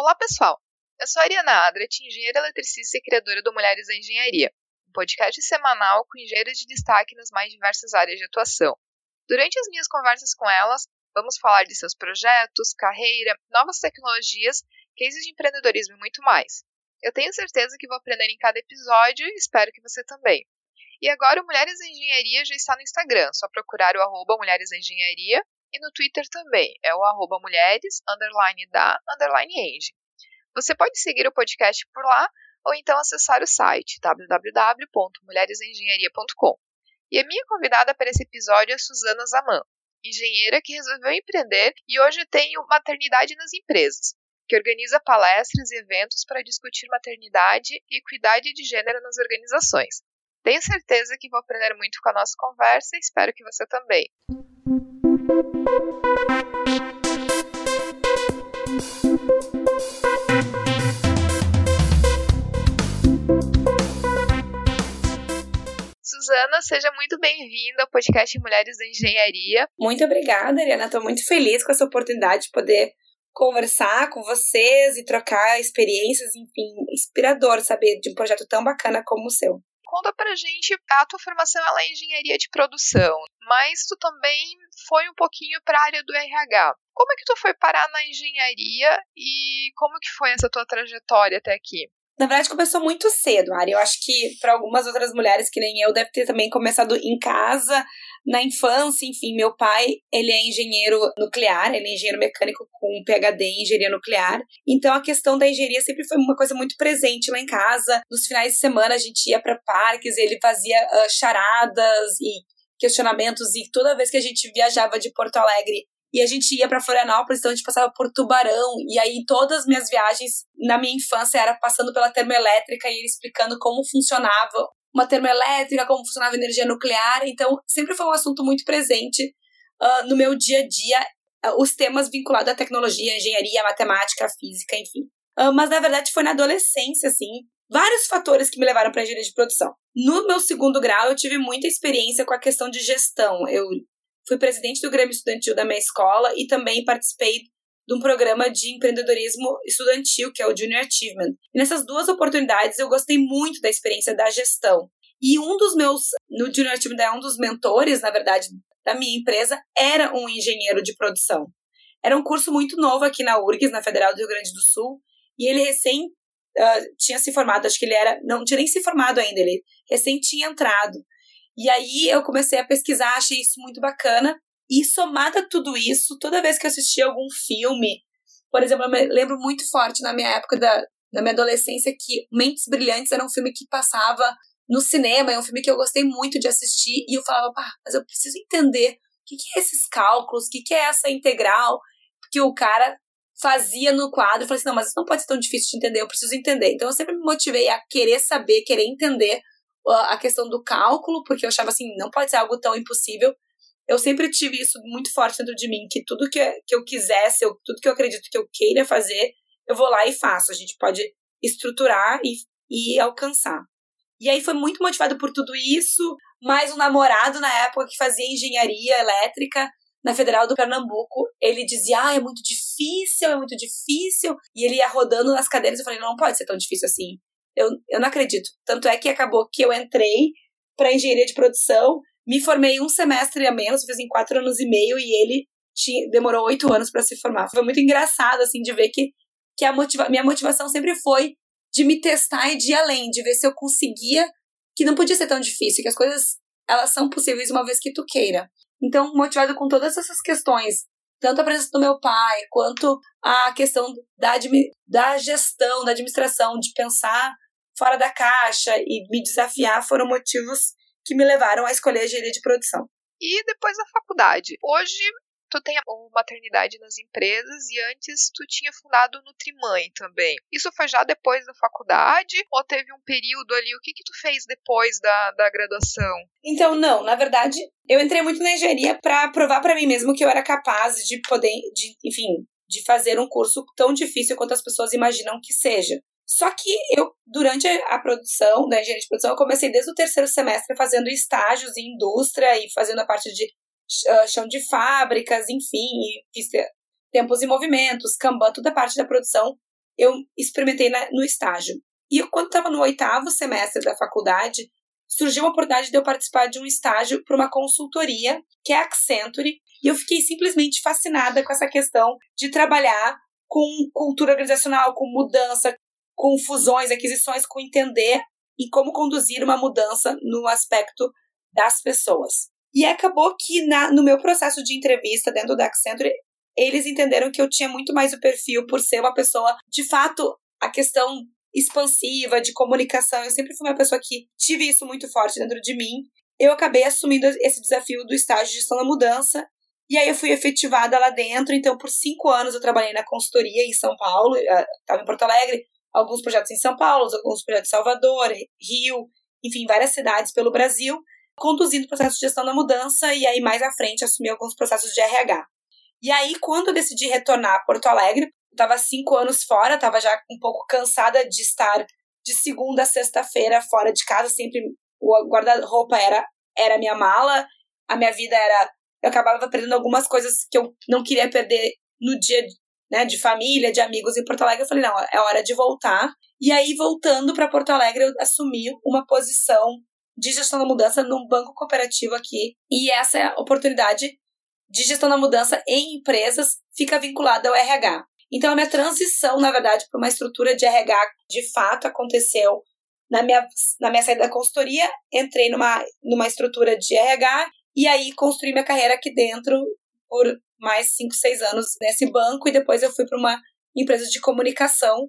Olá, pessoal! Eu sou a Ariana Adret, engenheira eletricista e criadora do Mulheres da Engenharia, um podcast semanal com engenheiras de destaque nas mais diversas áreas de atuação. Durante as minhas conversas com elas, vamos falar de seus projetos, carreira, novas tecnologias, cases de empreendedorismo e muito mais. Eu tenho certeza que vou aprender em cada episódio e espero que você também. E agora o Mulheres da Engenharia já está no Instagram, só procurar o arroba Mulheres da Engenharia e no Twitter também, é o arroba mulheres, underline da, underline eng. Você pode seguir o podcast por lá ou então acessar o site www.mulheresengenharia.com. E a minha convidada para esse episódio é Suzana Zaman, engenheira que resolveu empreender e hoje tem Maternidade nas Empresas, que organiza palestras e eventos para discutir maternidade e equidade de gênero nas organizações. Tenho certeza que vou aprender muito com a nossa conversa e espero que você também. Suzana, seja muito bem-vinda ao podcast Mulheres da Engenharia. Muito obrigada, Ariana. Estou muito feliz com essa oportunidade de poder conversar com vocês e trocar experiências, enfim, inspirador saber de um projeto tão bacana como o seu. Conta pra gente, a tua formação ela é engenharia de produção, mas tu também foi um pouquinho para a área do RH. Como é que tu foi parar na engenharia e como que foi essa tua trajetória até aqui? Na verdade, começou muito cedo, Ari. Eu acho que para algumas outras mulheres que nem eu, deve ter também começado em casa, na infância, enfim. Meu pai, ele é engenheiro nuclear, ele é engenheiro mecânico com PhD em engenharia nuclear. Então, a questão da engenharia sempre foi uma coisa muito presente lá em casa. Nos finais de semana, a gente ia para parques, ele fazia uh, charadas e questionamentos. E toda vez que a gente viajava de Porto Alegre e a gente ia para Florianópolis, então a gente passava por Tubarão, e aí todas as minhas viagens na minha infância era passando pela termoelétrica e ele explicando como funcionava uma termoelétrica, como funcionava a energia nuclear, então sempre foi um assunto muito presente uh, no meu dia a dia, uh, os temas vinculados à tecnologia, engenharia, matemática, física, enfim. Uh, mas na verdade foi na adolescência, assim, vários fatores que me levaram para engenharia de produção. No meu segundo grau, eu tive muita experiência com a questão de gestão. Eu fui presidente do Grêmio Estudantil da minha escola e também participei de um programa de empreendedorismo estudantil, que é o Junior Achievement. E nessas duas oportunidades eu gostei muito da experiência da gestão. E um dos meus, no Junior Achievement, é um dos mentores, na verdade, da minha empresa, era um engenheiro de produção. Era um curso muito novo aqui na URGS, na Federal do Rio Grande do Sul, e ele recém uh, tinha se formado, acho que ele era, não tinha nem se formado ainda, ele recém tinha entrado. E aí eu comecei a pesquisar, achei isso muito bacana. E somada a tudo isso, toda vez que eu assistia algum filme, por exemplo, eu lembro muito forte na minha época da, na minha adolescência que Mentes Brilhantes era um filme que passava no cinema, é um filme que eu gostei muito de assistir, e eu falava, pá, mas eu preciso entender o que, que é esses cálculos, o que, que é essa integral que o cara fazia no quadro. Eu falei assim, não, mas isso não pode ser tão difícil de entender, eu preciso entender. Então eu sempre me motivei a querer saber, querer entender a questão do cálculo, porque eu achava assim, não pode ser algo tão impossível. Eu sempre tive isso muito forte dentro de mim, que tudo que, que eu quisesse, eu, tudo que eu acredito que eu queira fazer, eu vou lá e faço. A gente pode estruturar e, e alcançar. E aí foi muito motivado por tudo isso, mais um namorado na época que fazia engenharia elétrica na Federal do Pernambuco, ele dizia, ah, é muito difícil, é muito difícil, e ele ia rodando nas cadeiras, eu falei, não, não pode ser tão difícil assim. Eu, eu não acredito. Tanto é que acabou que eu entrei para engenharia de produção, me formei um semestre a menos, fiz em quatro anos e meio, e ele tinha, demorou oito anos para se formar. Foi muito engraçado, assim, de ver que, que a motiva minha motivação sempre foi de me testar e de ir além, de ver se eu conseguia, que não podia ser tão difícil, que as coisas, elas são possíveis uma vez que tu queira. Então, motivado com todas essas questões, tanto a presença do meu pai, quanto a questão da, da gestão, da administração, de pensar fora da caixa e me desafiar foram motivos que me levaram a escolher a engenharia de produção. E depois da faculdade. Hoje tu tem a maternidade nas empresas e antes tu tinha fundado o Nutrimãe também. Isso foi já depois da faculdade ou teve um período ali? O que que tu fez depois da, da graduação? Então, não, na verdade, eu entrei muito na engenharia para provar para mim mesmo que eu era capaz de poder, de, enfim, de fazer um curso tão difícil quanto as pessoas imaginam que seja. Só que eu, durante a produção, da engenharia de produção, eu comecei desde o terceiro semestre fazendo estágios em indústria e fazendo a parte de uh, chão de fábricas, enfim, e fiz tempos e movimentos, Kanban, toda a parte da produção. eu experimentei na, no estágio. E eu, quando estava no oitavo semestre da faculdade, surgiu a oportunidade de eu participar de um estágio para uma consultoria, que é a Accenture, e eu fiquei simplesmente fascinada com essa questão de trabalhar com cultura organizacional, com mudança, com fusões, aquisições, com entender e como conduzir uma mudança no aspecto das pessoas. E acabou que na, no meu processo de entrevista dentro da Accenture, eles entenderam que eu tinha muito mais o perfil por ser uma pessoa, de fato, a questão expansiva, de comunicação. Eu sempre fui uma pessoa que tive isso muito forte dentro de mim. Eu acabei assumindo esse desafio do estágio de gestão da mudança. E aí eu fui efetivada lá dentro. Então, por cinco anos eu trabalhei na consultoria em São Paulo, estava em Porto Alegre, alguns projetos em São Paulo, alguns projetos em Salvador, Rio, enfim, várias cidades pelo Brasil, conduzindo o processo de gestão da mudança e aí mais à frente assumi alguns processos de RH. E aí, quando eu decidi retornar a Porto Alegre, estava cinco anos fora, estava já um pouco cansada de estar de segunda a sexta-feira fora de casa, sempre o guarda-roupa era era minha mala, a minha vida era eu acabava perdendo algumas coisas que eu não queria perder no dia né, de família, de amigos em Porto Alegre. Eu falei, não, é hora de voltar. E aí, voltando para Porto Alegre, eu assumi uma posição de gestão da mudança num banco cooperativo aqui. E essa é oportunidade de gestão da mudança em empresas fica vinculada ao RH. Então, a minha transição, na verdade, para uma estrutura de RH, de fato, aconteceu na minha, na minha saída da consultoria, entrei numa, numa estrutura de RH e aí construí minha carreira aqui dentro por mais 5, 6 anos nesse banco e depois eu fui para uma empresa de comunicação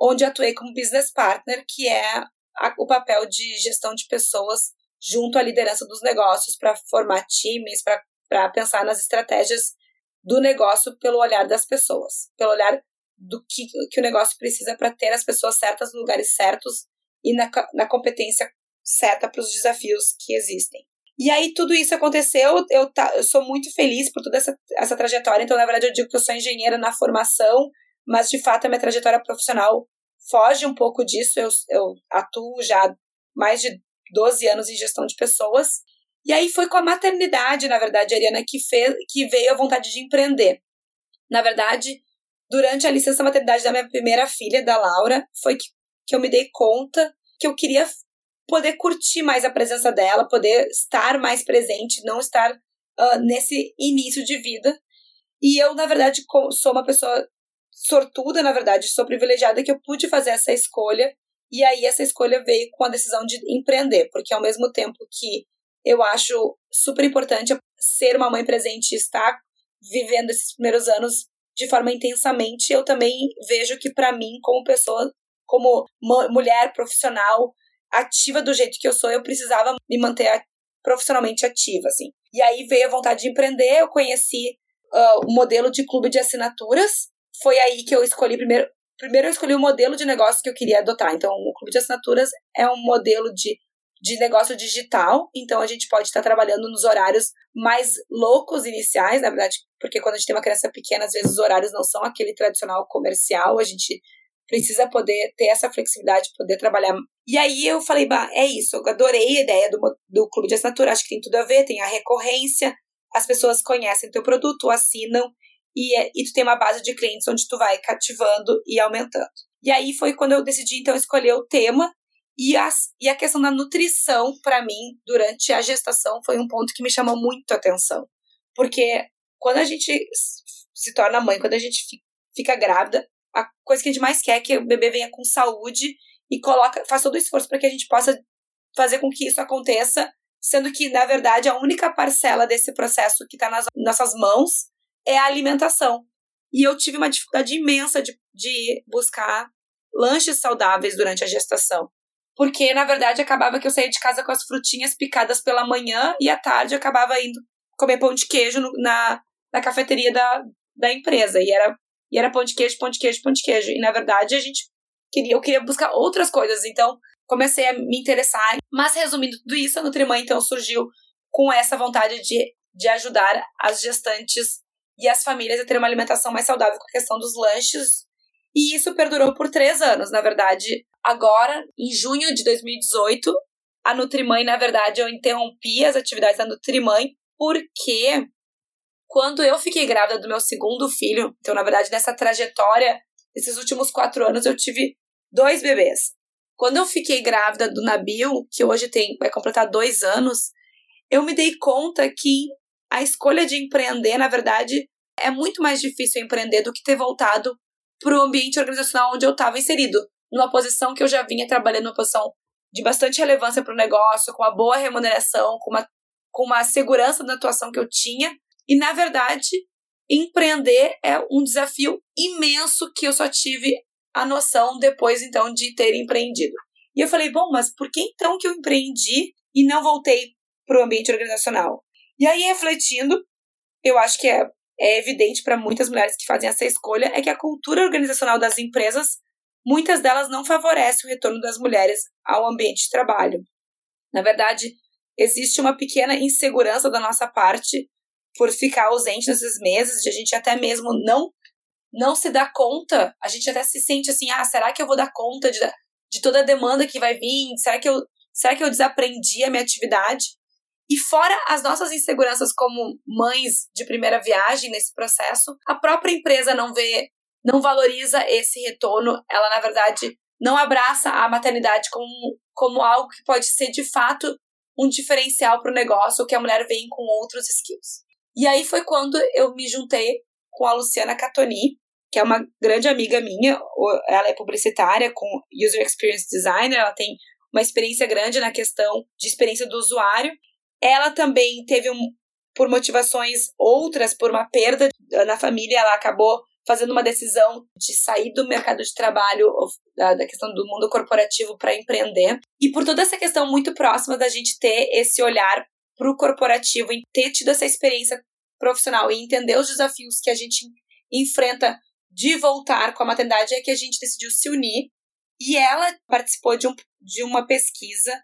onde atuei como business partner, que é a, o papel de gestão de pessoas junto à liderança dos negócios para formar times, para pensar nas estratégias do negócio pelo olhar das pessoas, pelo olhar do que, que o negócio precisa para ter as pessoas certas no lugares certos e na, na competência certa para os desafios que existem. E aí tudo isso aconteceu, eu, tá, eu sou muito feliz por toda essa, essa trajetória, então na verdade eu digo que eu sou engenheira na formação, mas de fato a minha trajetória profissional foge um pouco disso, eu, eu atuo já mais de 12 anos em gestão de pessoas, e aí foi com a maternidade, na verdade, Ariana, que, fez, que veio a vontade de empreender. Na verdade, durante a licença maternidade da minha primeira filha, da Laura, foi que, que eu me dei conta que eu queria poder curtir mais a presença dela, poder estar mais presente, não estar uh, nesse início de vida. E eu, na verdade, sou uma pessoa sortuda, na verdade, sou privilegiada que eu pude fazer essa escolha. E aí essa escolha veio com a decisão de empreender, porque ao mesmo tempo que eu acho super importante ser uma mãe presente e estar vivendo esses primeiros anos de forma intensamente. Eu também vejo que, para mim, como pessoa, como mulher profissional, ativa do jeito que eu sou, eu precisava me manter profissionalmente ativa, assim. E aí veio a vontade de empreender, eu conheci uh, o modelo de clube de assinaturas. Foi aí que eu escolhi primeiro. Primeiro eu escolhi o modelo de negócio que eu queria adotar. Então, o clube de assinaturas é um modelo de de negócio digital, então a gente pode estar trabalhando nos horários mais loucos iniciais, na verdade, porque quando a gente tem uma criança pequena, às vezes os horários não são aquele tradicional comercial, a gente precisa poder ter essa flexibilidade, poder trabalhar. E aí eu falei, bah, é isso, eu adorei a ideia do, do clube de assinatura, acho que tem tudo a ver, tem a recorrência, as pessoas conhecem teu produto, assinam, e, é, e tu tem uma base de clientes onde tu vai cativando e aumentando. E aí foi quando eu decidi, então, escolher o tema, e, as, e a questão da nutrição, para mim, durante a gestação, foi um ponto que me chamou muito a atenção. Porque quando a gente se torna mãe, quando a gente fica grávida, a coisa que a gente mais quer é que o bebê venha com saúde e coloca, faz todo o esforço para que a gente possa fazer com que isso aconteça, sendo que, na verdade, a única parcela desse processo que está nas nossas mãos é a alimentação. E eu tive uma dificuldade imensa de, de buscar lanches saudáveis durante a gestação porque na verdade acabava que eu saía de casa com as frutinhas picadas pela manhã e à tarde acabava indo comer pão de queijo no, na, na cafeteria da, da empresa. E era, e era pão de queijo, pão de queijo, pão de queijo. E na verdade a gente queria, eu queria buscar outras coisas. Então comecei a me interessar. Mas resumindo tudo isso, a Nutrimã então surgiu com essa vontade de, de ajudar as gestantes e as famílias a ter uma alimentação mais saudável com a questão dos lanches. E isso perdurou por três anos. Na verdade, Agora, em junho de 2018, a Nutrimãe, na verdade, eu interrompi as atividades da Nutrimãe porque quando eu fiquei grávida do meu segundo filho, então, na verdade, nessa trajetória Nesses últimos quatro anos eu tive dois bebês. Quando eu fiquei grávida do Nabil, que hoje tem vai completar dois anos, eu me dei conta que a escolha de empreender, na verdade, é muito mais difícil empreender do que ter voltado para o ambiente organizacional onde eu estava inserido, numa posição que eu já vinha trabalhando, numa posição de bastante relevância para o negócio, com uma boa remuneração, com uma, com uma segurança na atuação que eu tinha. E, na verdade, empreender é um desafio imenso que eu só tive a noção depois, então, de ter empreendido. E eu falei, bom, mas por que então que eu empreendi e não voltei para o ambiente organizacional? E aí, refletindo, eu acho que é, é evidente para muitas mulheres que fazem essa escolha é que a cultura organizacional das empresas, muitas delas não favorece o retorno das mulheres ao ambiente de trabalho. Na verdade, existe uma pequena insegurança da nossa parte por ficar ausente nesses meses, de a gente até mesmo não não se dar conta, a gente até se sente assim, ah, será que eu vou dar conta de, de toda a demanda que vai vir? Será que eu será que eu desaprendi a minha atividade? E fora as nossas inseguranças como mães de primeira viagem nesse processo, a própria empresa não vê, não valoriza esse retorno, ela na verdade não abraça a maternidade como, como algo que pode ser de fato um diferencial para o negócio, que a mulher vem com outros skills. E aí foi quando eu me juntei com a Luciana Catoni, que é uma grande amiga minha. Ela é publicitária com User Experience Designer, ela tem uma experiência grande na questão de experiência do usuário. Ela também teve um, por motivações outras, por uma perda na família, ela acabou fazendo uma decisão de sair do mercado de trabalho, da, questão do mundo corporativo para empreender. E por toda essa questão muito próxima da gente ter esse olhar para o corporativo, em ter tido essa experiência profissional e entender os desafios que a gente enfrenta de voltar com a maternidade, é que a gente decidiu se unir. E ela participou de, um, de uma pesquisa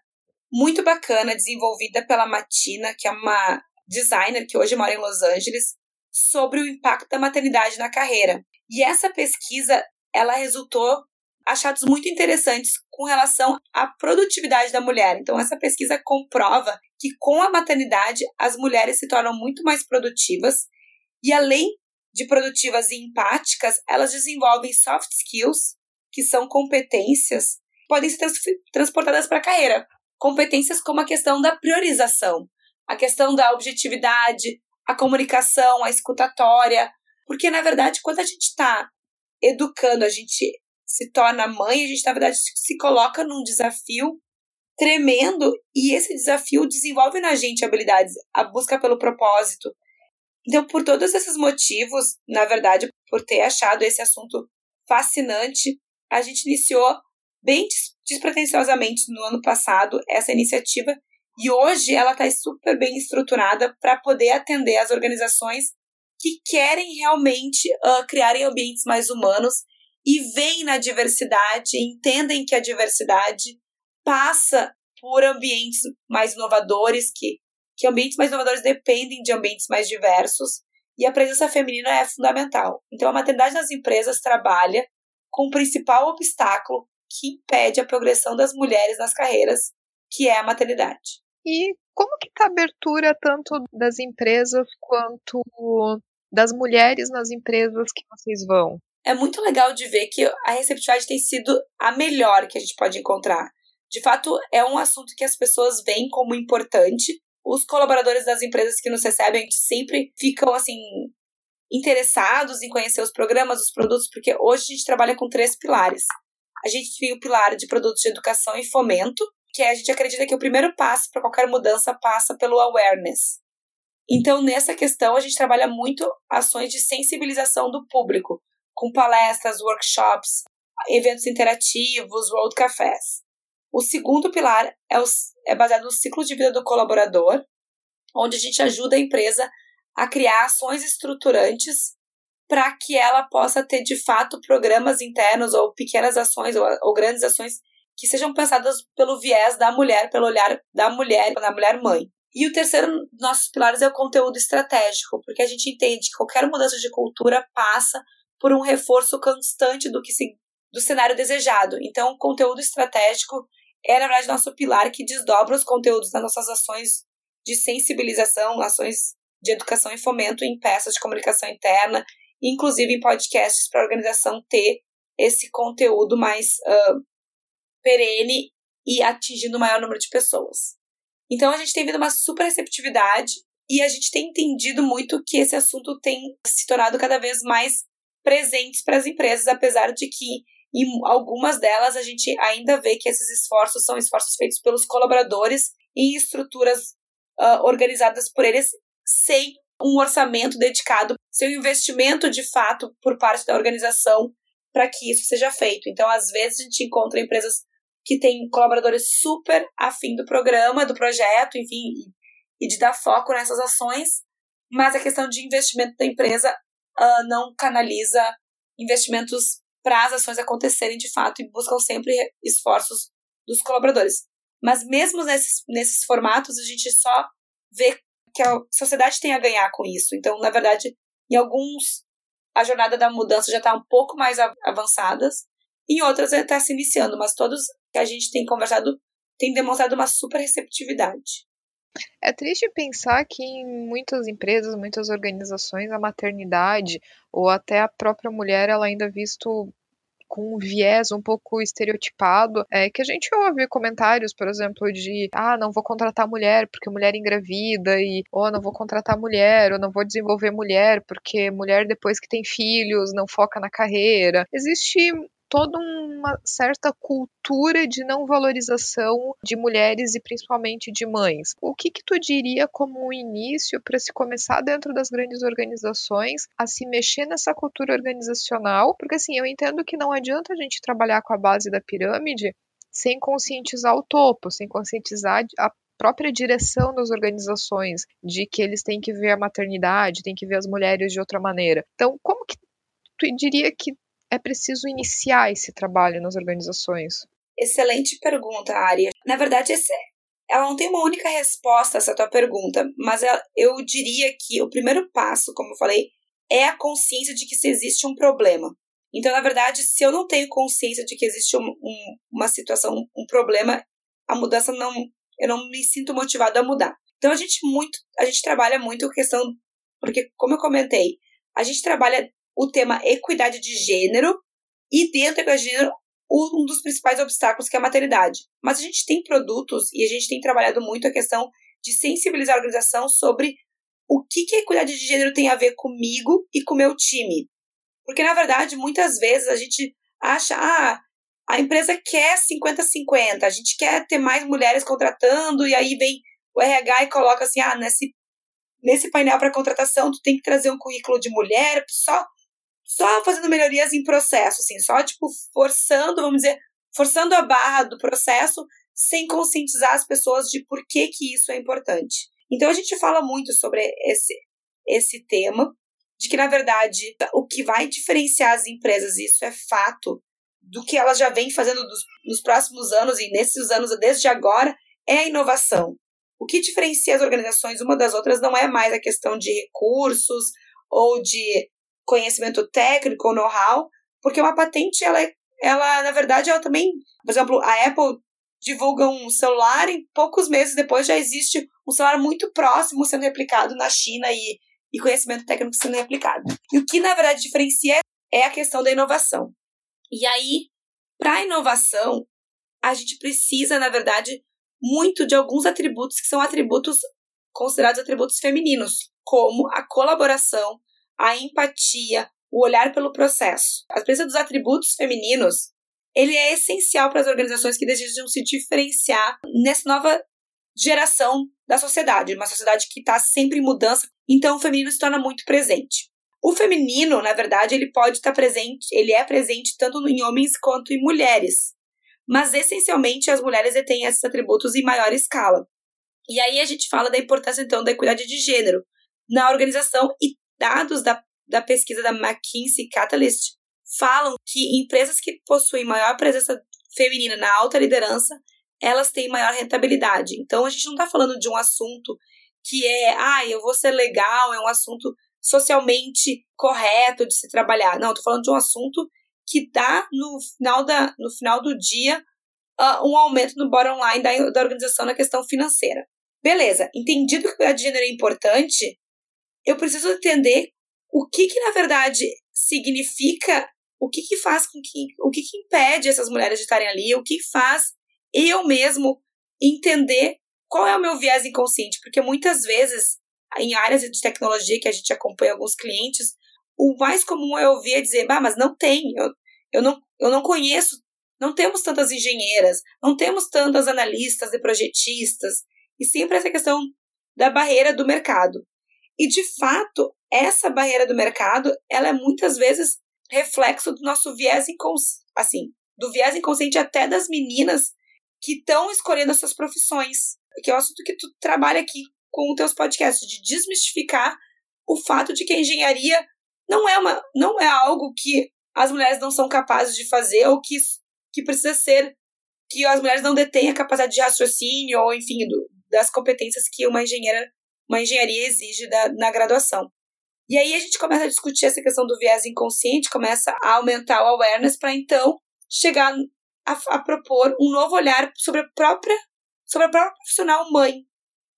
muito bacana, desenvolvida pela Matina, que é uma designer que hoje mora em Los Angeles, sobre o impacto da maternidade na carreira. E essa pesquisa, ela resultou achados muito interessantes com relação à produtividade da mulher. Então, essa pesquisa comprova que com a maternidade as mulheres se tornam muito mais produtivas e, além de produtivas e empáticas, elas desenvolvem soft skills, que são competências que podem ser trans transportadas para a carreira. Competências como a questão da priorização, a questão da objetividade, a comunicação, a escutatória. Porque, na verdade, quando a gente está educando, a gente se torna mãe, a gente, na verdade, se coloca num desafio tremendo e esse desafio desenvolve na gente habilidades, a busca pelo propósito. Então, por todos esses motivos, na verdade, por ter achado esse assunto fascinante, a gente iniciou bem despretensiosamente no ano passado essa iniciativa e hoje ela está super bem estruturada para poder atender as organizações que querem realmente uh, criarem ambientes mais humanos e veem na diversidade, entendem que a diversidade passa por ambientes mais inovadores, que, que ambientes mais inovadores dependem de ambientes mais diversos, e a presença feminina é fundamental. Então, a maternidade nas empresas trabalha com o principal obstáculo que impede a progressão das mulheres nas carreiras, que é a maternidade. E como que está a abertura tanto das empresas quanto das mulheres nas empresas que vocês vão? É muito legal de ver que a receptividade tem sido a melhor que a gente pode encontrar. De fato, é um assunto que as pessoas veem como importante. Os colaboradores das empresas que nos recebem sempre ficam assim interessados em conhecer os programas, os produtos, porque hoje a gente trabalha com três pilares. A gente tem o pilar de produtos de educação e fomento, que é, a gente acredita que o primeiro passo para qualquer mudança passa pelo awareness. Então, nessa questão, a gente trabalha muito ações de sensibilização do público, com palestras, workshops, eventos interativos, road cafés. O segundo pilar é, o, é baseado no ciclo de vida do colaborador, onde a gente ajuda a empresa a criar ações estruturantes para que ela possa ter de fato programas internos ou pequenas ações ou, ou, grandes ações que sejam pensadas pelo viés da mulher, pelo olhar da mulher, da mulher mãe. E o terceiro dos nossos pilares é o conteúdo estratégico, porque a gente entende que qualquer mudança de cultura passa por um reforço constante do que se, do cenário desejado. Então, o conteúdo estratégico é, na verdade, nosso pilar que desdobra os conteúdos das nossas ações de sensibilização, ações de educação e fomento em peças de comunicação interna, inclusive em podcasts para a organização ter esse conteúdo mais uh, perene e atingindo o maior número de pessoas. Então a gente tem vindo uma super receptividade e a gente tem entendido muito que esse assunto tem se tornado cada vez mais presente para as empresas, apesar de que em algumas delas a gente ainda vê que esses esforços são esforços feitos pelos colaboradores em estruturas uh, organizadas por eles sem um orçamento dedicado, sem um investimento de fato por parte da organização para que isso seja feito. Então, às vezes, a gente encontra empresas que têm colaboradores super afim do programa, do projeto, enfim, e de dar foco nessas ações, mas a questão de investimento da empresa uh, não canaliza investimentos para as ações acontecerem de fato e buscam sempre esforços dos colaboradores. Mas mesmo nesses, nesses formatos, a gente só vê que a sociedade tem a ganhar com isso. Então, na verdade, em alguns, a jornada da mudança já está um pouco mais avançada, em outras está se iniciando, mas todos que a gente tem conversado têm demonstrado uma super receptividade. É triste pensar que em muitas empresas, muitas organizações, a maternidade ou até a própria mulher ela ainda é visto com um viés um pouco estereotipado, é que a gente ouve comentários, por exemplo, de ah, não vou contratar mulher porque mulher engravida e ou não vou contratar mulher, ou não vou desenvolver mulher porque mulher depois que tem filhos não foca na carreira. Existe toda uma certa cultura de não valorização de mulheres e principalmente de mães. O que que tu diria como um início para se começar dentro das grandes organizações a se mexer nessa cultura organizacional? Porque assim, eu entendo que não adianta a gente trabalhar com a base da pirâmide sem conscientizar o topo, sem conscientizar a própria direção das organizações de que eles têm que ver a maternidade, têm que ver as mulheres de outra maneira. Então, como que tu diria que é preciso iniciar esse trabalho nas organizações? Excelente pergunta, Ari. Na verdade, esse, ela não tem uma única resposta a essa tua pergunta, mas eu diria que o primeiro passo, como eu falei, é a consciência de que se existe um problema. Então, na verdade, se eu não tenho consciência de que existe um, um, uma situação, um problema, a mudança não, eu não me sinto motivado a mudar. Então, a gente muito, a gente trabalha muito a questão, porque como eu comentei, a gente trabalha o tema equidade de gênero e dentro da equidade de gênero um dos principais obstáculos que é a maternidade. Mas a gente tem produtos e a gente tem trabalhado muito a questão de sensibilizar a organização sobre o que, que a equidade de gênero tem a ver comigo e com o meu time. Porque, na verdade, muitas vezes a gente acha, ah, a empresa quer 50-50, a gente quer ter mais mulheres contratando, e aí vem o RH e coloca assim, ah, nesse, nesse painel para contratação tu tem que trazer um currículo de mulher, só só fazendo melhorias em processo, assim, só tipo forçando, vamos dizer, forçando a barra do processo sem conscientizar as pessoas de por que que isso é importante. Então a gente fala muito sobre esse esse tema, de que na verdade o que vai diferenciar as empresas, isso é fato, do que elas já vêm fazendo dos, nos próximos anos e nesses anos desde agora, é a inovação. O que diferencia as organizações uma das outras não é mais a questão de recursos ou de conhecimento técnico ou know-how, porque uma patente, ela, é, ela, na verdade, ela também, por exemplo, a Apple divulga um celular e poucos meses depois já existe um celular muito próximo sendo replicado na China e, e conhecimento técnico sendo replicado. E o que, na verdade, diferencia é a questão da inovação. E aí, para a inovação, a gente precisa, na verdade, muito de alguns atributos que são atributos considerados atributos femininos, como a colaboração, a empatia, o olhar pelo processo. A presença dos atributos femininos, ele é essencial para as organizações que desejam se diferenciar nessa nova geração da sociedade, uma sociedade que está sempre em mudança, então o feminino se torna muito presente. O feminino, na verdade, ele pode estar presente, ele é presente tanto em homens quanto em mulheres, mas essencialmente as mulheres têm esses atributos em maior escala. E aí a gente fala da importância então da equidade de gênero na organização e dados da, da pesquisa da McKinsey Catalyst falam que empresas que possuem maior presença feminina na alta liderança, elas têm maior rentabilidade. Então a gente não está falando de um assunto que é, ah, eu vou ser legal, é um assunto socialmente correto de se trabalhar. Não, estou falando de um assunto que dá no final, da, no final do dia uh, um aumento no bottom line da, da organização na questão financeira. Beleza, entendido que o gênero é importante, eu preciso entender o que, que na verdade significa o que que faz com que, o que que impede essas mulheres de estarem ali, o que faz eu mesmo entender qual é o meu viés inconsciente, porque muitas vezes em áreas de tecnologia que a gente acompanha alguns clientes, o mais comum é ouvir dizer, bah, mas não tem, eu, eu, não, eu não conheço, não temos tantas engenheiras, não temos tantas analistas e projetistas, e sempre essa questão da barreira do mercado. E de fato, essa barreira do mercado, ela é muitas vezes reflexo do nosso viés inconsciente, assim, do viés inconsciente até das meninas que estão escolhendo essas profissões, que é o assunto que tu trabalha aqui com os teus podcasts, de desmistificar o fato de que a engenharia não é, uma, não é algo que as mulheres não são capazes de fazer ou que, que precisa ser que as mulheres não detêm a capacidade de raciocínio ou, enfim, do, das competências que uma engenheira uma engenharia exige da, na graduação. E aí a gente começa a discutir essa questão do viés inconsciente, começa a aumentar o awareness para então chegar a, a, propor um novo olhar sobre a própria sobre a própria profissional mãe.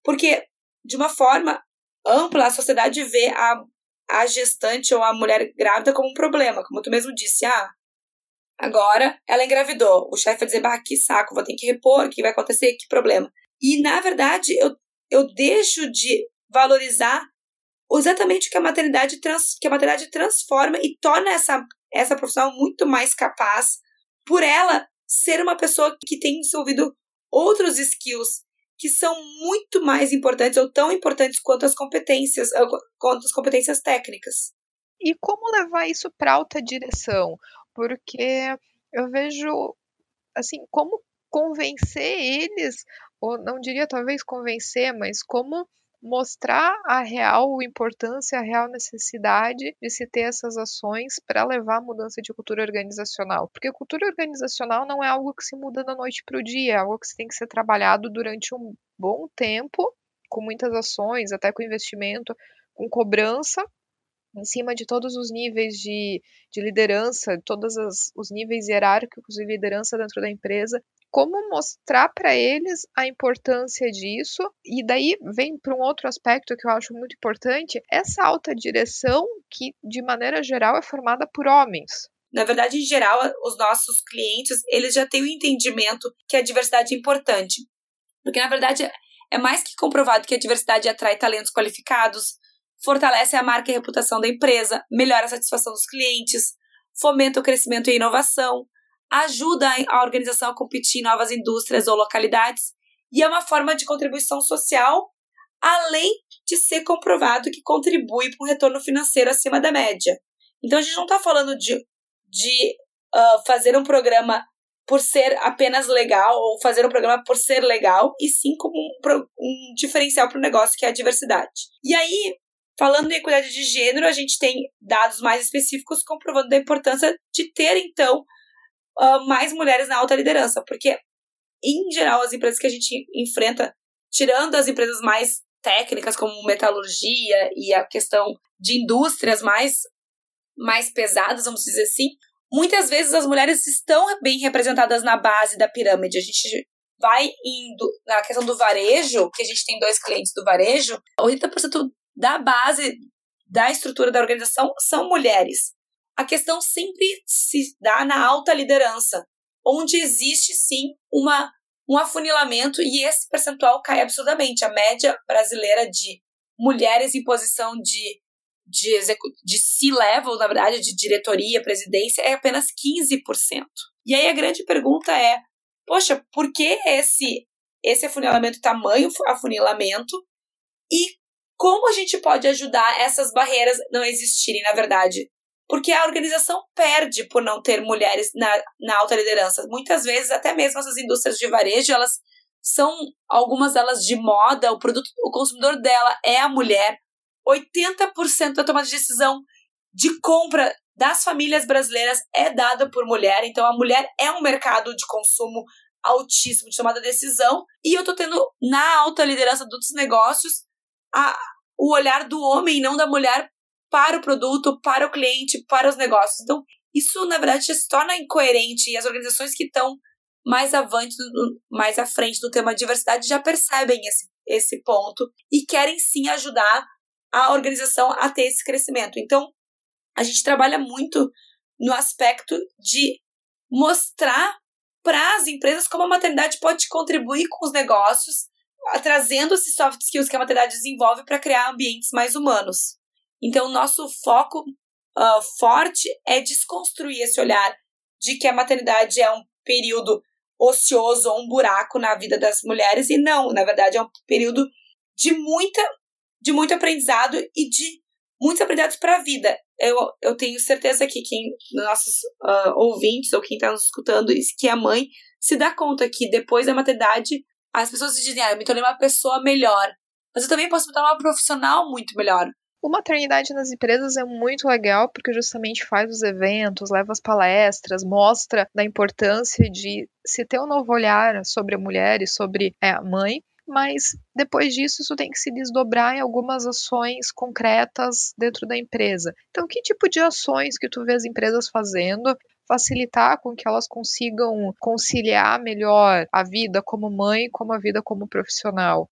Porque, de uma forma ampla, a sociedade vê a, a gestante ou a mulher grávida como um problema, como tu mesmo disse, ah, agora ela engravidou. O chefe vai dizer, bah, que saco, vou ter que repor, o que vai acontecer, que problema. E, na verdade, eu, eu deixo de valorizar exatamente o que a maternidade, trans, que a maternidade transforma e torna essa, essa profissional muito mais capaz por ela ser uma pessoa que tem desenvolvido outros skills que são muito mais importantes ou tão importantes quanto as competências, eh, quanto as competências técnicas. E como levar isso para alta direção? Porque eu vejo assim, como convencer eles, ou não diria talvez convencer, mas como mostrar a real importância, a real necessidade de se ter essas ações para levar a mudança de cultura organizacional. Porque cultura organizacional não é algo que se muda da noite para o dia, é algo que tem que ser trabalhado durante um bom tempo, com muitas ações, até com investimento, com cobrança, em cima de todos os níveis de, de liderança, todos os, os níveis hierárquicos de liderança dentro da empresa, como mostrar para eles a importância disso. E daí vem para um outro aspecto que eu acho muito importante, essa alta direção que de maneira geral é formada por homens. Na verdade, em geral, os nossos clientes, eles já têm o entendimento que a diversidade é importante. Porque na verdade é mais que comprovado que a diversidade atrai talentos qualificados, fortalece a marca e reputação da empresa, melhora a satisfação dos clientes, fomenta o crescimento e a inovação, ajuda a organização a competir em novas indústrias ou localidades e é uma forma de contribuição social, além de ser comprovado que contribui para um retorno financeiro acima da média. Então a gente não está falando de, de uh, fazer um programa por ser apenas legal ou fazer um programa por ser legal, e sim como um, um diferencial para o negócio, que é a diversidade. E aí, falando em equidade de gênero, a gente tem dados mais específicos comprovando a importância de ter, então, uh, mais mulheres na alta liderança, porque, em geral, as empresas que a gente enfrenta, tirando as empresas mais técnicas, como metalurgia e a questão de indústrias mais, mais pesadas, vamos dizer assim, muitas vezes as mulheres estão bem representadas na base da pirâmide. A gente vai indo na questão do varejo, que a gente tem dois clientes do varejo, 80% da base da estrutura da organização são mulheres a questão sempre se dá na alta liderança, onde existe sim uma, um afunilamento e esse percentual cai absurdamente. A média brasileira de mulheres em posição de, de, de C-level, na verdade, de diretoria, presidência, é apenas 15%. E aí a grande pergunta é: poxa, por que esse, esse afunilamento, tamanho afunilamento? E como a gente pode ajudar essas barreiras não existirem, na verdade? Porque a organização perde por não ter mulheres na, na alta liderança. Muitas vezes, até mesmo essas indústrias de varejo, elas são algumas delas de moda, o produto, o consumidor dela é a mulher. 80% da tomada de decisão de compra das famílias brasileiras é dada por mulher, então a mulher é um mercado de consumo altíssimo de tomada de decisão, e eu tô tendo na alta liderança dos negócios a, o olhar do homem, não da mulher, para o produto, para o cliente, para os negócios. Então, isso, na verdade, se torna incoerente e as organizações que estão mais avante, mais à frente do tema diversidade já percebem esse, esse ponto e querem sim ajudar a organização a ter esse crescimento. Então, a gente trabalha muito no aspecto de mostrar para as empresas como a maternidade pode contribuir com os negócios, trazendo esses soft skills que a maternidade desenvolve para criar ambientes mais humanos. Então, nosso foco uh, forte é desconstruir esse olhar de que a maternidade é um período ocioso ou um buraco na vida das mulheres, e não, na verdade, é um período de muita de muito aprendizado e de muitos aprendizados para a vida. Eu, eu tenho certeza que quem, nossos uh, ouvintes ou quem está nos escutando, que a mãe se dá conta que depois da maternidade as pessoas dizem, ah, eu me tornei uma pessoa melhor. Mas eu também posso me tornar uma profissional muito melhor. O maternidade nas empresas é muito legal porque justamente faz os eventos, leva as palestras, mostra da importância de se ter um novo olhar sobre a mulher e sobre é, a mãe, mas depois disso isso tem que se desdobrar em algumas ações concretas dentro da empresa. Então, que tipo de ações que tu vê as empresas fazendo facilitar com que elas consigam conciliar melhor a vida como mãe como a vida como profissional?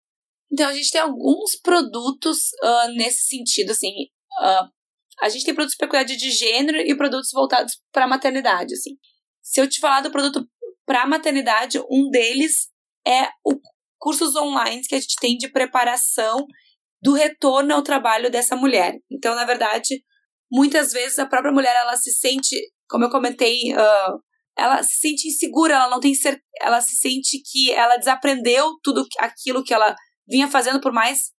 Então, a gente tem alguns produtos uh, nesse sentido, assim. Uh, a gente tem produtos peculiares de gênero e produtos voltados para a maternidade, assim. Se eu te falar do produto para a maternidade, um deles é o cursos online que a gente tem de preparação do retorno ao trabalho dessa mulher. Então, na verdade, muitas vezes a própria mulher ela se sente, como eu comentei, uh, ela se sente insegura, ela não tem ela se sente que ela desaprendeu tudo aquilo que ela vinha fazendo por mais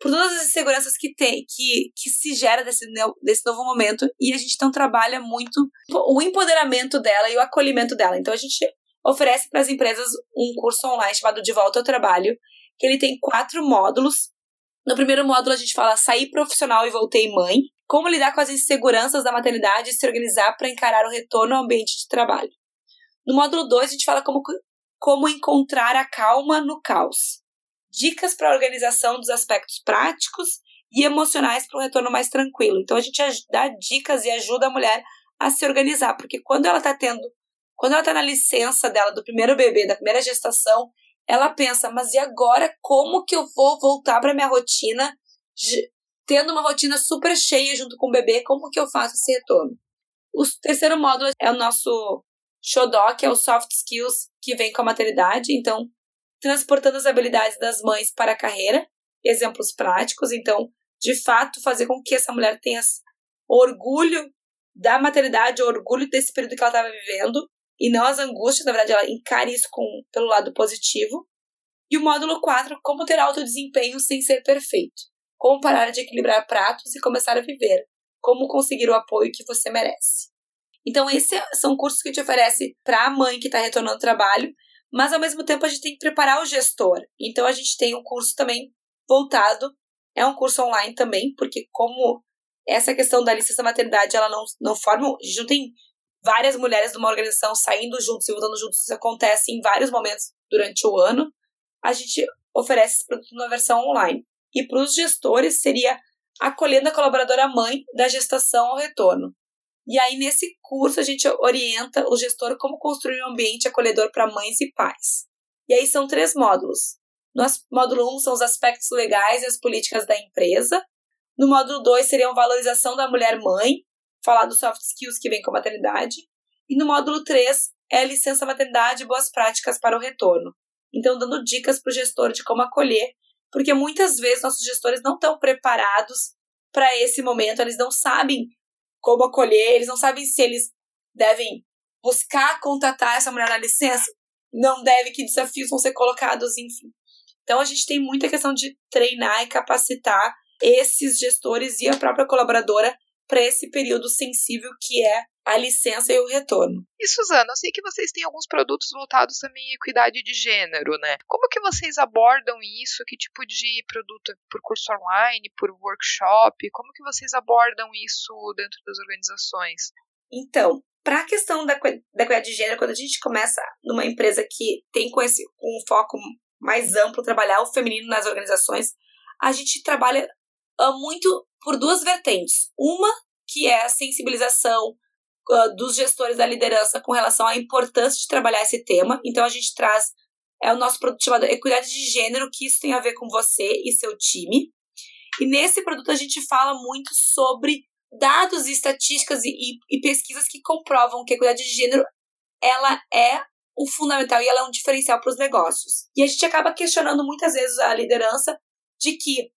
por todas as inseguranças que tem que, que se gera desse, desse novo momento e a gente então trabalha muito o empoderamento dela e o acolhimento dela. Então a gente oferece para as empresas um curso online chamado De Volta ao Trabalho, que ele tem quatro módulos. No primeiro módulo a gente fala sair profissional e voltei mãe, como lidar com as inseguranças da maternidade e se organizar para encarar o retorno ao ambiente de trabalho. No módulo 2 a gente fala como, como encontrar a calma no caos. Dicas para a organização dos aspectos práticos e emocionais para um retorno mais tranquilo. Então a gente dá dicas e ajuda a mulher a se organizar, porque quando ela está tendo quando ela está na licença dela do primeiro bebê, da primeira gestação, ela pensa, mas e agora como que eu vou voltar para minha rotina, tendo uma rotina super cheia junto com o bebê, como que eu faço esse retorno? O terceiro módulo é o nosso Shodok, que é o Soft Skills que vem com a maternidade, então transportando as habilidades das mães para a carreira, exemplos práticos, então de fato fazer com que essa mulher tenha orgulho da maternidade, orgulho desse período que ela estava vivendo e não as angústias, na verdade, ela encare isso com, pelo lado positivo. E o módulo 4, como ter alto desempenho sem ser perfeito. Como parar de equilibrar pratos e começar a viver. Como conseguir o apoio que você merece. Então, esses são cursos que gente oferece para a mãe que está retornando ao trabalho, mas ao mesmo tempo a gente tem que preparar o gestor. Então, a gente tem um curso também voltado, é um curso online também, porque como essa questão da licença maternidade, ela não, não forma, a gente não tem várias mulheres de uma organização saindo juntos e voltando juntos, isso acontece em vários momentos durante o ano, a gente oferece esse produto na versão online. E para os gestores seria acolhendo a colaboradora mãe da gestação ao retorno. E aí, nesse curso, a gente orienta o gestor como construir um ambiente acolhedor para mães e pais. E aí são três módulos. No módulo 1 um, são os aspectos legais e as políticas da empresa. No módulo 2 seria a valorização da mulher mãe, falar dos soft skills que vem com a maternidade. E no módulo 3 é licença maternidade e boas práticas para o retorno. Então, dando dicas para o gestor de como acolher, porque muitas vezes nossos gestores não estão preparados para esse momento, eles não sabem como acolher, eles não sabem se eles devem buscar contatar essa mulher na licença, não deve, que desafios vão ser colocados, enfim. Então, a gente tem muita questão de treinar e capacitar esses gestores e a própria colaboradora para esse período sensível que é a licença e o retorno. E Suzana, eu sei que vocês têm alguns produtos voltados também à equidade de gênero, né? Como que vocês abordam isso? Que tipo de produto? Por curso online, por workshop? Como que vocês abordam isso dentro das organizações? Então, para a questão da, da equidade de gênero, quando a gente começa numa empresa que tem com, esse, com um foco mais amplo, trabalhar o feminino nas organizações, a gente trabalha uh, muito por duas vertentes. Uma, que é a sensibilização uh, dos gestores da liderança com relação à importância de trabalhar esse tema. Então, a gente traz é o nosso produto chamado Equidade de Gênero, que isso tem a ver com você e seu time. E nesse produto a gente fala muito sobre dados e estatísticas e, e, e pesquisas que comprovam que a equidade de gênero ela é o fundamental e ela é um diferencial para os negócios. E a gente acaba questionando muitas vezes a liderança de que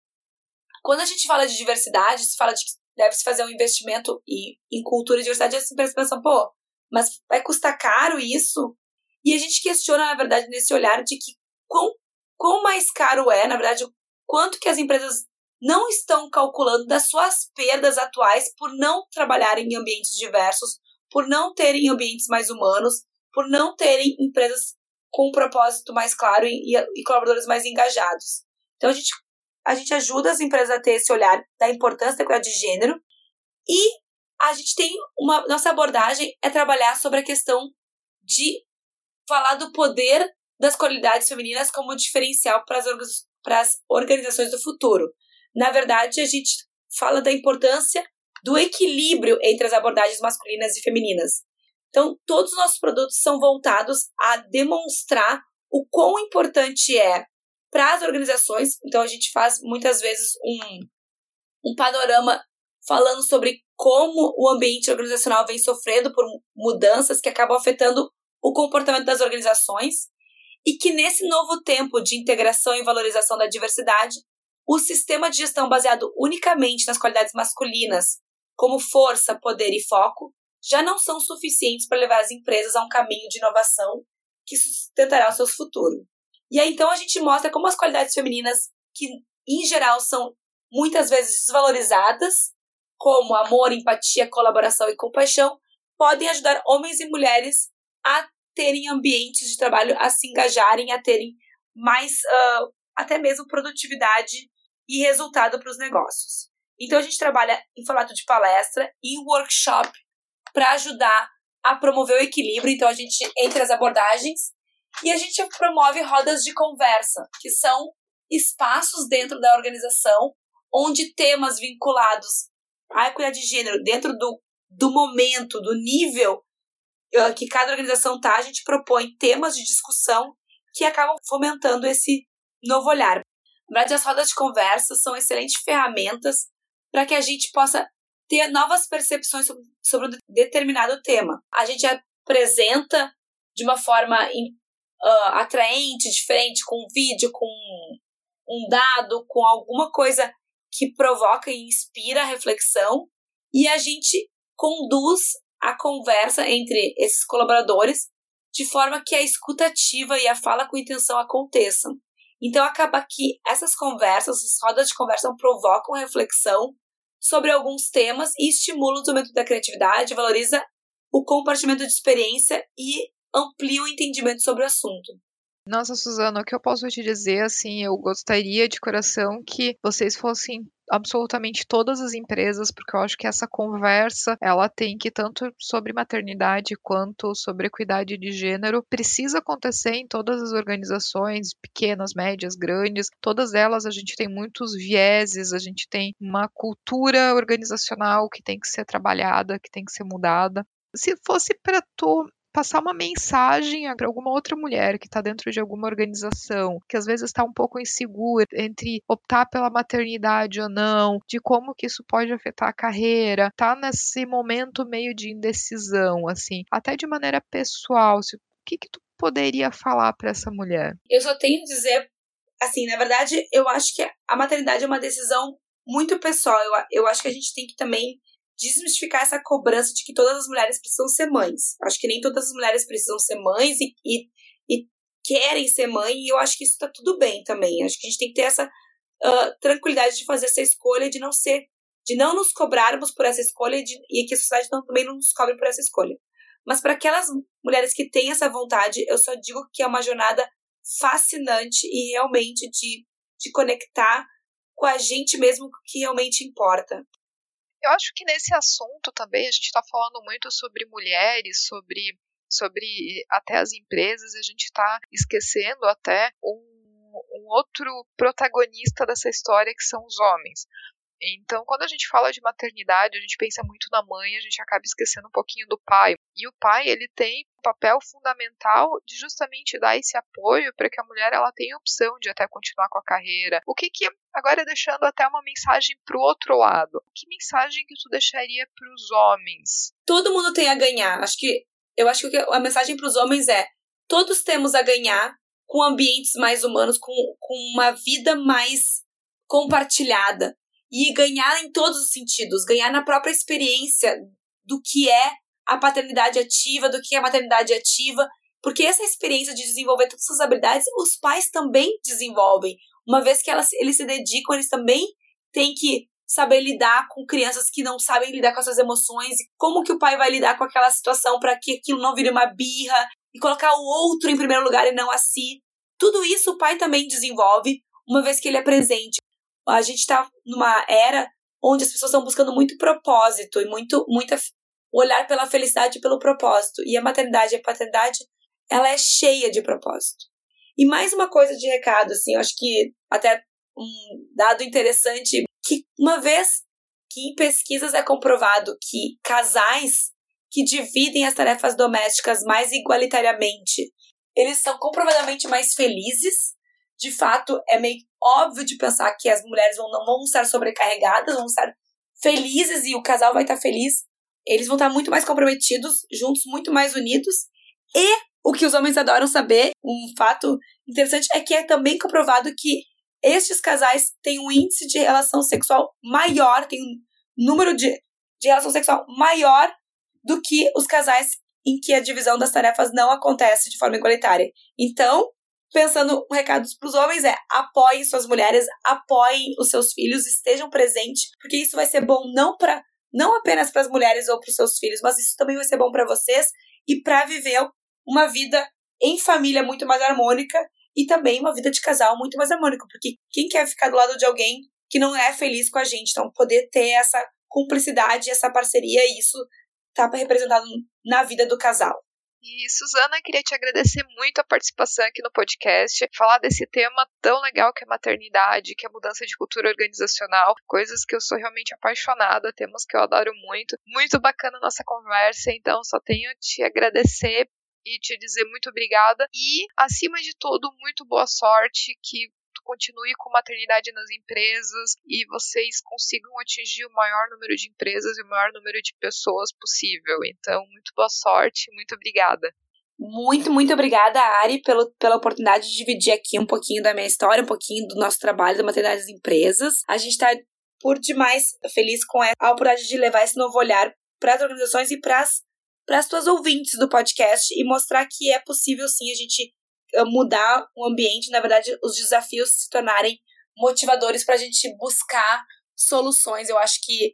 quando a gente fala de diversidade, se fala de deve-se fazer um investimento em, em cultura e diversidade, as empresas pensam, pô, mas vai custar caro isso? E a gente questiona, na verdade, nesse olhar de que quão, quão mais caro é, na verdade, quanto que as empresas não estão calculando das suas perdas atuais por não trabalharem em ambientes diversos, por não terem ambientes mais humanos, por não terem empresas com um propósito mais claro e, e, colaboradores mais engajados. Então a gente, a gente ajuda as empresas a ter esse olhar da importância da equidade de gênero e a gente tem uma nossa abordagem é trabalhar sobre a questão de falar do poder das qualidades femininas como diferencial para as, para as organizações do futuro. Na verdade, a gente fala da importância do equilíbrio entre as abordagens masculinas e femininas. Então, todos os nossos produtos são voltados a demonstrar o quão importante é para as organizações. Então, a gente faz muitas vezes um, um panorama falando sobre como o ambiente organizacional vem sofrendo por mudanças que acabam afetando o comportamento das organizações e que nesse novo tempo de integração e valorização da diversidade, o sistema de gestão baseado unicamente nas qualidades masculinas, como força, poder e foco, já não são suficientes para levar as empresas a um caminho de inovação que sustentará o seu futuro. E aí então a gente mostra como as qualidades femininas, que em geral são muitas vezes desvalorizadas, como amor, empatia, colaboração e compaixão, podem ajudar homens e mulheres a terem ambientes de trabalho, a se engajarem, a terem mais, uh, até mesmo produtividade e resultado para os negócios. Então a gente trabalha em formato de palestra e workshop para ajudar a promover o equilíbrio. Então a gente entre as abordagens e a gente promove rodas de conversa, que são espaços dentro da organização onde temas vinculados à equidade de gênero, dentro do, do momento, do nível uh, que cada organização está, a gente propõe temas de discussão que acabam fomentando esse novo olhar. Na verdade, as rodas de conversa são excelentes ferramentas para que a gente possa ter novas percepções sobre um determinado tema. A gente apresenta de uma forma uh, atraente, diferente, com um vídeo, com um dado, com alguma coisa que provoca e inspira a reflexão, e a gente conduz a conversa entre esses colaboradores de forma que a escutativa e a fala com intenção aconteçam. Então acaba que essas conversas, as rodas de conversa provocam reflexão sobre alguns temas e estimulam o desenvolvimento da criatividade, valoriza o compartilhamento de experiência e amplia o entendimento sobre o assunto. Nossa, Suzana, o que eu posso te dizer, assim, eu gostaria de coração que vocês fossem absolutamente todas as empresas, porque eu acho que essa conversa, ela tem que tanto sobre maternidade quanto sobre equidade de gênero, precisa acontecer em todas as organizações, pequenas, médias, grandes, todas elas a gente tem muitos vieses, a gente tem uma cultura organizacional que tem que ser trabalhada, que tem que ser mudada. Se fosse para tu passar uma mensagem para alguma outra mulher que está dentro de alguma organização, que às vezes está um pouco insegura entre optar pela maternidade ou não, de como que isso pode afetar a carreira, tá nesse momento meio de indecisão, assim, até de maneira pessoal, o que que tu poderia falar para essa mulher? Eu só tenho a dizer, assim, na verdade, eu acho que a maternidade é uma decisão muito pessoal. Eu, eu acho que a gente tem que também desmistificar essa cobrança de que todas as mulheres precisam ser mães. Acho que nem todas as mulheres precisam ser mães e, e, e querem ser mãe, e eu acho que isso tá tudo bem também. Acho que a gente tem que ter essa uh, tranquilidade de fazer essa escolha, de não ser, de não nos cobrarmos por essa escolha de, e que a sociedade não, também não nos cobre por essa escolha. Mas para aquelas mulheres que têm essa vontade, eu só digo que é uma jornada fascinante e realmente de, de conectar com a gente mesmo que realmente importa. Eu acho que nesse assunto também a gente está falando muito sobre mulheres, sobre, sobre até as empresas, a gente está esquecendo até um, um outro protagonista dessa história que são os homens. Então, quando a gente fala de maternidade, a gente pensa muito na mãe, a gente acaba esquecendo um pouquinho do pai. E o pai, ele tem um papel fundamental de justamente dar esse apoio para que a mulher ela tenha opção de até continuar com a carreira. O que que agora deixando até uma mensagem para o outro lado? Que mensagem que tu deixaria para os homens? Todo mundo tem a ganhar. Acho que eu acho que a mensagem para os homens é: todos temos a ganhar com ambientes mais humanos, com, com uma vida mais compartilhada e ganhar em todos os sentidos, ganhar na própria experiência do que é a paternidade ativa, do que é a maternidade ativa, porque essa experiência de desenvolver todas essas habilidades, os pais também desenvolvem. Uma vez que elas, eles se dedicam, eles também têm que saber lidar com crianças que não sabem lidar com essas emoções, como que o pai vai lidar com aquela situação para que aquilo não vire uma birra e colocar o outro em primeiro lugar e não a si. Tudo isso o pai também desenvolve, uma vez que ele é presente. A gente está numa era onde as pessoas estão buscando muito propósito e muito muita olhar pela felicidade e pelo propósito. E a maternidade e a paternidade, ela é cheia de propósito. E mais uma coisa de recado, assim, eu acho que até um dado interessante, que uma vez que em pesquisas é comprovado que casais que dividem as tarefas domésticas mais igualitariamente, eles são comprovadamente mais felizes. De fato, é meio óbvio de pensar que as mulheres vão, não vão estar sobrecarregadas, vão estar felizes e o casal vai estar feliz. Eles vão estar muito mais comprometidos, juntos, muito mais unidos. E o que os homens adoram saber, um fato interessante, é que é também comprovado que estes casais têm um índice de relação sexual maior, tem um número de, de relação sexual maior do que os casais em que a divisão das tarefas não acontece de forma igualitária. Então, pensando recados para os homens é apoiem suas mulheres, apoiem os seus filhos, estejam presentes, porque isso vai ser bom não para não apenas para as mulheres ou para os seus filhos, mas isso também vai ser bom para vocês e para viver uma vida em família muito mais harmônica e também uma vida de casal muito mais harmônica, porque quem quer ficar do lado de alguém que não é feliz com a gente, então poder ter essa cumplicidade, essa parceria, isso tá representado na vida do casal. E Suzana, queria te agradecer muito a participação aqui no podcast, falar desse tema tão legal que é maternidade, que é mudança de cultura organizacional, coisas que eu sou realmente apaixonada, temas que eu adoro muito. Muito bacana a nossa conversa, então só tenho te agradecer e te dizer muito obrigada e acima de tudo muito boa sorte que continue com maternidade nas empresas e vocês consigam atingir o maior número de empresas e o maior número de pessoas possível. Então, muito boa sorte, muito obrigada. Muito, muito obrigada, Ari, pelo, pela oportunidade de dividir aqui um pouquinho da minha história, um pouquinho do nosso trabalho da maternidade nas empresas. A gente está por demais feliz com a oportunidade de levar esse novo olhar para as organizações e para as para as tuas ouvintes do podcast e mostrar que é possível sim a gente mudar o ambiente, na verdade, os desafios se tornarem motivadores para a gente buscar soluções. Eu acho que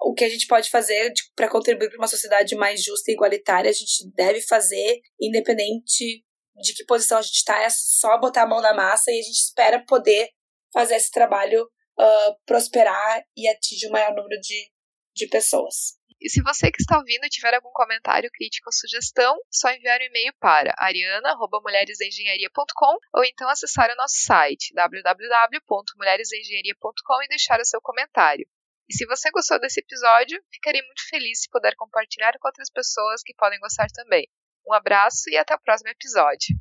o que a gente pode fazer para contribuir para uma sociedade mais justa e igualitária, a gente deve fazer, independente de que posição a gente está, é só botar a mão na massa e a gente espera poder fazer esse trabalho uh, prosperar e atingir o maior número de, de pessoas. E se você que está ouvindo tiver algum comentário, crítica ou sugestão, só enviar um e-mail para ariana.mulheresengenharia.com ou então acessar o nosso site www.mulheresengenharia.com e deixar o seu comentário. E se você gostou desse episódio, ficarei muito feliz se puder compartilhar com outras pessoas que podem gostar também. Um abraço e até o próximo episódio.